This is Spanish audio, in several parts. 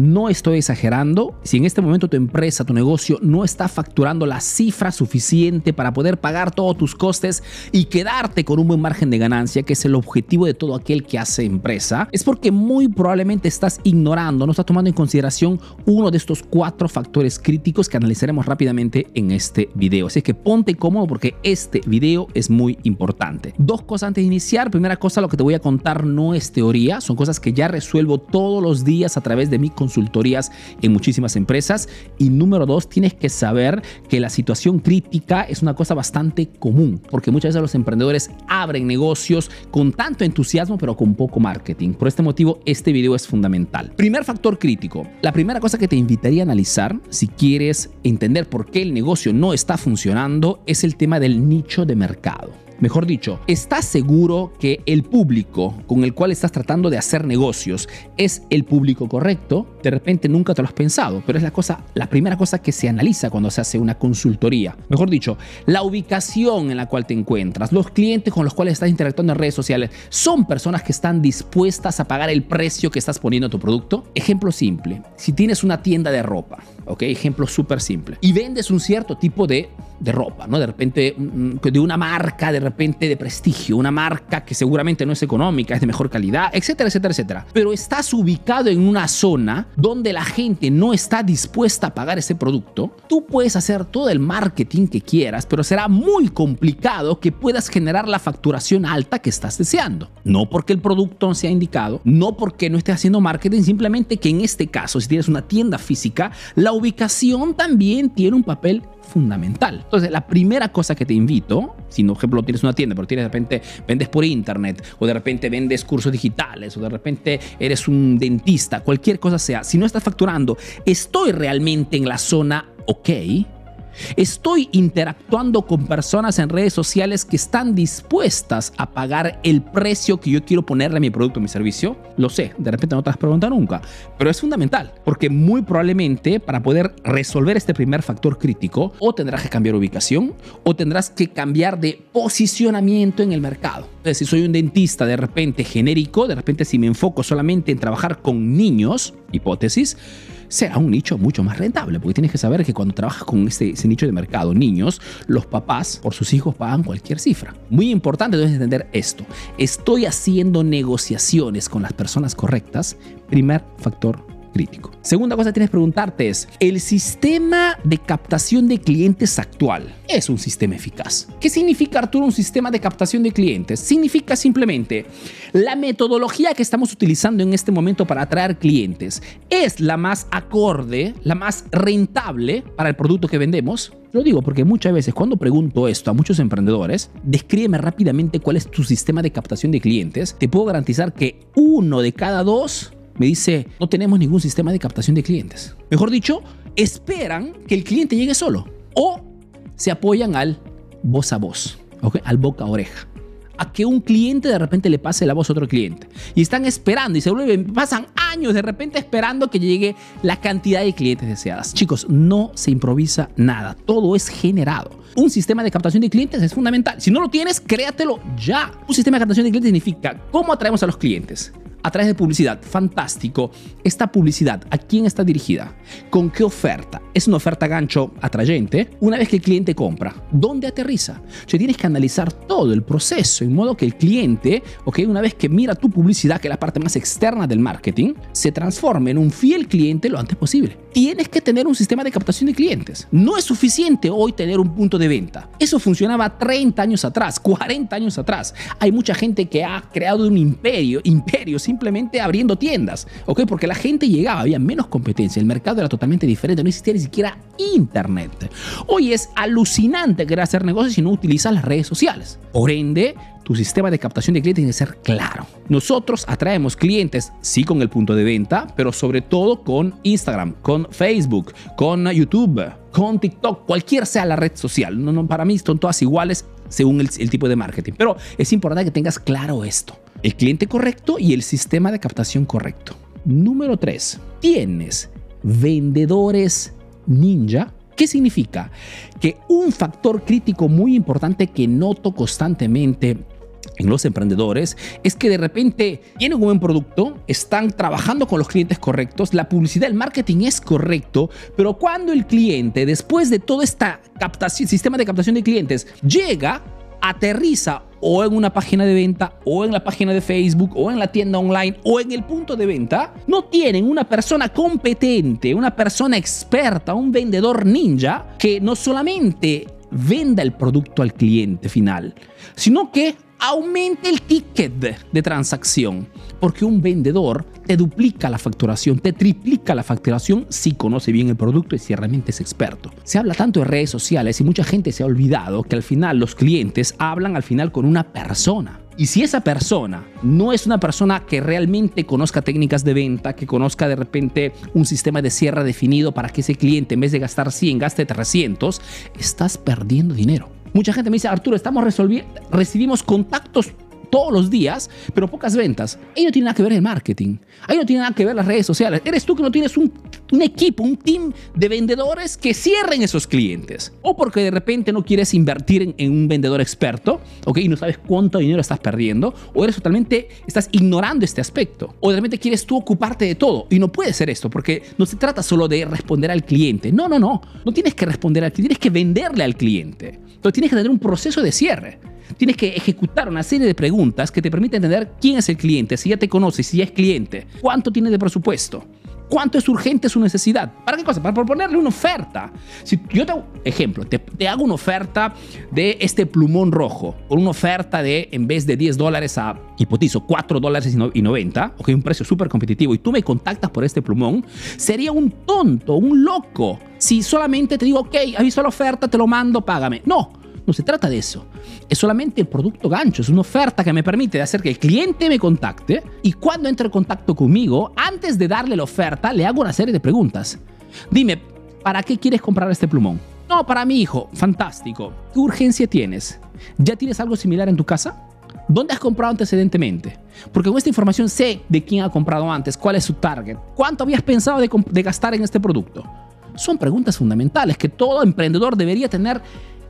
No estoy exagerando. Si en este momento tu empresa, tu negocio no está facturando la cifra suficiente para poder pagar todos tus costes y quedarte con un buen margen de ganancia, que es el objetivo de todo aquel que hace empresa, es porque muy probablemente estás ignorando, no estás tomando en consideración uno de estos cuatro factores críticos que analizaremos rápidamente en este video. Así que ponte cómodo porque este video es muy importante. Dos cosas antes de iniciar. Primera cosa, lo que te voy a contar no es teoría, son cosas que ya resuelvo todos los días a través de mi consultorías en muchísimas empresas. Y número dos, tienes que saber que la situación crítica es una cosa bastante común, porque muchas veces los emprendedores abren negocios con tanto entusiasmo, pero con poco marketing. Por este motivo, este video es fundamental. Primer factor crítico. La primera cosa que te invitaría a analizar, si quieres entender por qué el negocio no está funcionando, es el tema del nicho de mercado. Mejor dicho, ¿estás seguro que el público con el cual estás tratando de hacer negocios es el público correcto? De repente nunca te lo has pensado, pero es la cosa, la primera cosa que se analiza cuando se hace una consultoría. Mejor dicho, la ubicación en la cual te encuentras, los clientes con los cuales estás interactuando en redes sociales, son personas que están dispuestas a pagar el precio que estás poniendo a tu producto. Ejemplo simple, si tienes una tienda de ropa, ¿ok? Ejemplo súper simple, y vendes un cierto tipo de de ropa, ¿no? De repente de una marca, de repente de prestigio, una marca que seguramente no es económica, es de mejor calidad, etcétera, etcétera, etcétera. Pero estás ubicado en una zona donde la gente no está dispuesta a pagar ese producto, tú puedes hacer todo el marketing que quieras, pero será muy complicado que puedas generar la facturación alta que estás deseando. No porque el producto no sea indicado, no porque no estés haciendo marketing, simplemente que en este caso, si tienes una tienda física, la ubicación también tiene un papel fundamental. Entonces, la primera cosa que te invito, si por ejemplo tienes una tienda, pero tienes de repente vendes por internet, o de repente vendes cursos digitales, o de repente eres un dentista, cualquier cosa sea, si no estás facturando, estoy realmente en la zona ok Estoy interactuando con personas en redes sociales que están dispuestas a pagar el precio que yo quiero ponerle a mi producto o mi servicio. Lo sé, de repente no te has preguntado nunca, pero es fundamental porque muy probablemente para poder resolver este primer factor crítico o tendrás que cambiar ubicación o tendrás que cambiar de posicionamiento en el mercado. Si soy un dentista de repente genérico, de repente si me enfoco solamente en trabajar con niños, hipótesis, será un nicho mucho más rentable, porque tienes que saber que cuando trabajas con ese, ese nicho de mercado, niños, los papás por sus hijos pagan cualquier cifra. Muy importante debes entender esto. Estoy haciendo negociaciones con las personas correctas. Primer factor crítico. Segunda cosa que tienes que preguntarte es, ¿el sistema de captación de clientes actual es un sistema eficaz? ¿Qué significa, Arturo, un sistema de captación de clientes? Significa simplemente la metodología que estamos utilizando en este momento para atraer clientes es la más acorde, la más rentable para el producto que vendemos. Lo digo porque muchas veces cuando pregunto esto a muchos emprendedores, descríbeme rápidamente cuál es tu sistema de captación de clientes. Te puedo garantizar que uno de cada dos me dice, no tenemos ningún sistema de captación de clientes. Mejor dicho, esperan que el cliente llegue solo o se apoyan al voz a voz, al boca a oreja. A que un cliente de repente le pase la voz a otro cliente. Y están esperando y se vuelven, pasan años de repente esperando que llegue la cantidad de clientes deseadas. Chicos, no se improvisa nada, todo es generado. Un sistema de captación de clientes es fundamental. Si no lo tienes, créatelo ya. Un sistema de captación de clientes significa cómo atraemos a los clientes a través de publicidad. Fantástico. Esta publicidad, ¿a quién está dirigida? ¿Con qué oferta? ¿Es una oferta gancho atrayente? Una vez que el cliente compra, ¿dónde aterriza? O sea, tienes que analizar todo el proceso, en modo que el cliente, ok, una vez que mira tu publicidad, que es la parte más externa del marketing, se transforme en un fiel cliente lo antes posible. Tienes que tener un sistema de captación de clientes. No es suficiente hoy tener un punto de venta. Eso funcionaba 30 años atrás, 40 años atrás. Hay mucha gente que ha creado un imperio, imperio simplemente abriendo tiendas, ¿ok? Porque la gente llegaba, había menos competencia, el mercado era totalmente diferente, no existía ni siquiera internet. Hoy es alucinante querer hacer negocios si no utilizas las redes sociales. Por ende, tu sistema de captación de clientes tiene que ser claro. Nosotros atraemos clientes, sí, con el punto de venta, pero sobre todo con Instagram, con Facebook, con YouTube, con TikTok, cualquier sea la red social. No, no, para mí son todas iguales según el, el tipo de marketing. Pero es importante que tengas claro esto. El cliente correcto y el sistema de captación correcto. Número 3. Tienes vendedores ninja ¿Qué significa? Que un factor crítico muy importante que noto constantemente en los emprendedores es que de repente tienen un buen producto, están trabajando con los clientes correctos, la publicidad, el marketing es correcto, pero cuando el cliente, después de todo este sistema de captación de clientes, llega, aterriza o en una página de venta, o en la página de Facebook, o en la tienda online, o en el punto de venta, no tienen una persona competente, una persona experta, un vendedor ninja que no solamente venda el producto al cliente final, sino que aumente el ticket de transacción, porque un vendedor te duplica la facturación, te triplica la facturación si conoce bien el producto y si realmente es experto. Se habla tanto de redes sociales y mucha gente se ha olvidado que al final los clientes hablan al final con una persona. Y si esa persona no es una persona que realmente conozca técnicas de venta, que conozca de repente un sistema de cierre definido para que ese cliente en vez de gastar 100 gaste 300, estás perdiendo dinero. Mucha gente me dice, Arturo, estamos recibimos contactos todos los días, pero pocas ventas. Ahí no tiene nada que ver el marketing. Ahí no tiene nada que ver las redes sociales. Eres tú que no tienes un, equipo, un team de vendedores que cierren esos clientes. O porque de repente no quieres invertir en, un vendedor experto, ¿ok? Y no sabes cuánto dinero estás perdiendo. O eres totalmente, estás ignorando este aspecto. O de repente quieres tú ocuparte de todo. Y no puede ser esto, porque no se trata solo de responder al cliente. No, no, no. No tienes que responder al cliente, tienes que venderle al cliente. Entonces tienes que tener un proceso de cierre tienes que ejecutar una serie de preguntas que te permiten entender quién es el cliente, si ya te conoce, si ya es cliente, cuánto tiene de presupuesto, cuánto es urgente su necesidad. ¿Para qué cosa? Para proponerle una oferta. Si yo te, ejemplo, te, hago una oferta de este plumón rojo, o una oferta de, en vez de 10 dólares a, hipotizo, 4 dólares y 90, ok, un precio súper competitivo, y tú me contactas por este plumón, sería un tonto, un loco, si solamente te digo, ok, has visto la oferta, te lo mando, págame. No, no se trata de eso. Es solamente el producto gancho, es una oferta que me permite hacer que el cliente me contacte y cuando entre en contacto conmigo, antes de darle la oferta, le hago una serie de preguntas. Dime, ¿para qué quieres comprar este plumón? No, para mi hijo. Fantástico. ¿Qué urgencia tienes? ¿Ya tienes algo similar en tu casa? ¿Dónde has comprado antecedentemente? Porque con esta información sé de quién ha comprado antes, cuál es su target, cuánto habías pensado de, de gastar en este producto. Son preguntas fundamentales que todo emprendedor debería tener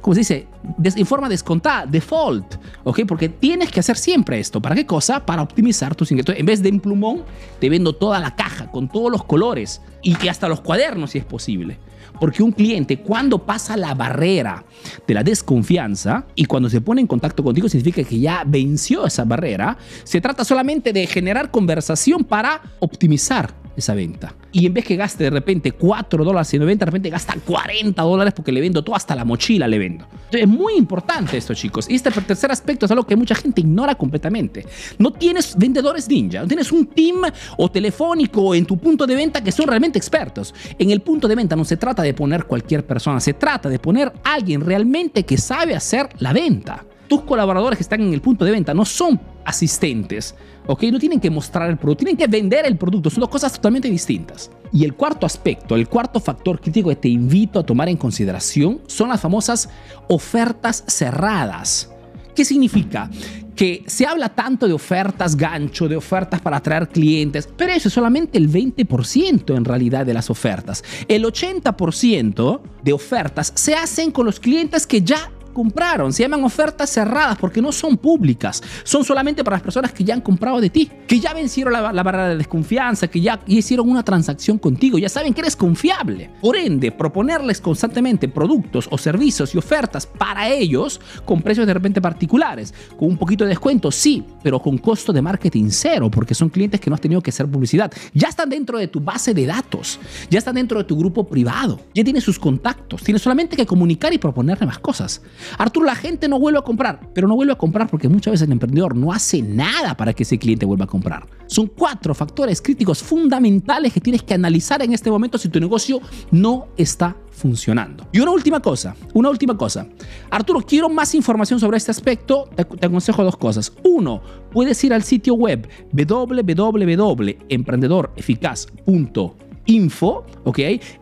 como se dice, en forma descontada, default, ¿ok? Porque tienes que hacer siempre esto. ¿Para qué cosa? Para optimizar tus ingresos. En vez de un plumón, te vendo toda la caja con todos los colores y hasta los cuadernos si es posible. Porque un cliente cuando pasa la barrera de la desconfianza y cuando se pone en contacto contigo significa que ya venció esa barrera, se trata solamente de generar conversación para optimizar esa venta. Y en vez que gaste de repente 4 dólares y 90, de repente gasta 40 dólares porque le vendo todo, hasta la mochila le vendo. Entonces, es muy importante esto, chicos. Y este tercer aspecto es algo que mucha gente ignora completamente. No tienes vendedores ninja, no tienes un team o telefónico en tu punto de venta que son realmente expertos. En el punto de venta no se trata de poner cualquier persona, se trata de poner alguien realmente que sabe hacer la venta. Tus colaboradores que están en el punto de venta no son asistentes, ¿ok? No tienen que mostrar el producto, tienen que vender el producto, son dos cosas totalmente distintas. Y el cuarto aspecto, el cuarto factor crítico que te invito a tomar en consideración son las famosas ofertas cerradas. ¿Qué significa? Que se habla tanto de ofertas gancho, de ofertas para atraer clientes, pero eso es solamente el 20% en realidad de las ofertas. El 80% de ofertas se hacen con los clientes que ya compraron. Se llaman ofertas cerradas porque no son públicas. Son solamente para las personas que ya han comprado de ti, que ya vencieron la, barrera de desconfianza, que ya hicieron una transacción contigo, ya saben que eres confiable. Por ende, proponerles constantemente productos o servicios y ofertas para ellos con precios de repente particulares, con un poquito de descuento, sí, pero con costo de marketing cero, porque son clientes que no has tenido que hacer publicidad. Ya están dentro de tu base de datos, ya están dentro de tu grupo privado, ya tienes sus contactos, tienes solamente que comunicar y proponerle más cosas. Arturo, la gente no vuelve a comprar, pero no vuelve a comprar porque muchas veces el emprendedor no hace nada para que ese cliente vuelva a comprar. Son cuatro factores críticos fundamentales que tienes que analizar en este momento si tu negocio no está funcionando. Y una última cosa, una última cosa. Arturo, quiero más información sobre este aspecto. Te, aconsejo dos cosas. Uno, puedes ir al sitio web www.emprendedoreficaz.com info, ¿ok?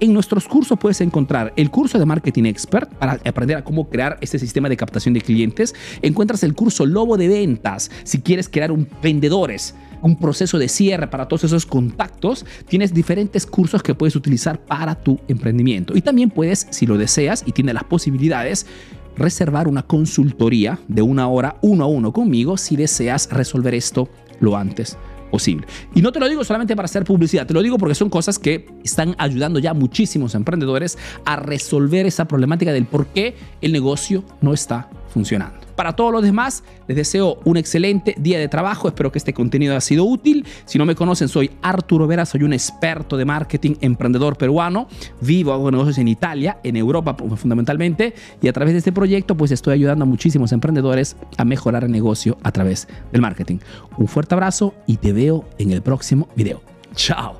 En nuestros cursos puedes encontrar el curso de Marketing Expert para aprender a cómo crear este sistema de captación de clientes. Encuentras el curso Lobo de Ventas si quieres crear un vendedores un proceso de cierre para todos esos contactos, tienes diferentes cursos que puedes utilizar para tu emprendimiento. Y también puedes, si lo deseas y tienes las posibilidades, reservar una consultoría de una hora uno a uno conmigo si deseas resolver esto lo antes posible. Y no te lo digo solamente para hacer publicidad, te lo digo porque son cosas que están ayudando ya muchísimos emprendedores a resolver esa problemática del por qué el negocio no está funcionando. Para todos los demás, les deseo un excelente día de trabajo. Espero que este contenido haya sido útil. Si no me conocen, soy Arturo Vera, soy un experto de marketing, emprendedor peruano. Vivo, hago negocios en Italia, en Europa fundamentalmente. Y a través de este proyecto, pues estoy ayudando a muchísimos emprendedores a mejorar el negocio a través del marketing. Un fuerte abrazo y te veo en el próximo video. Chao.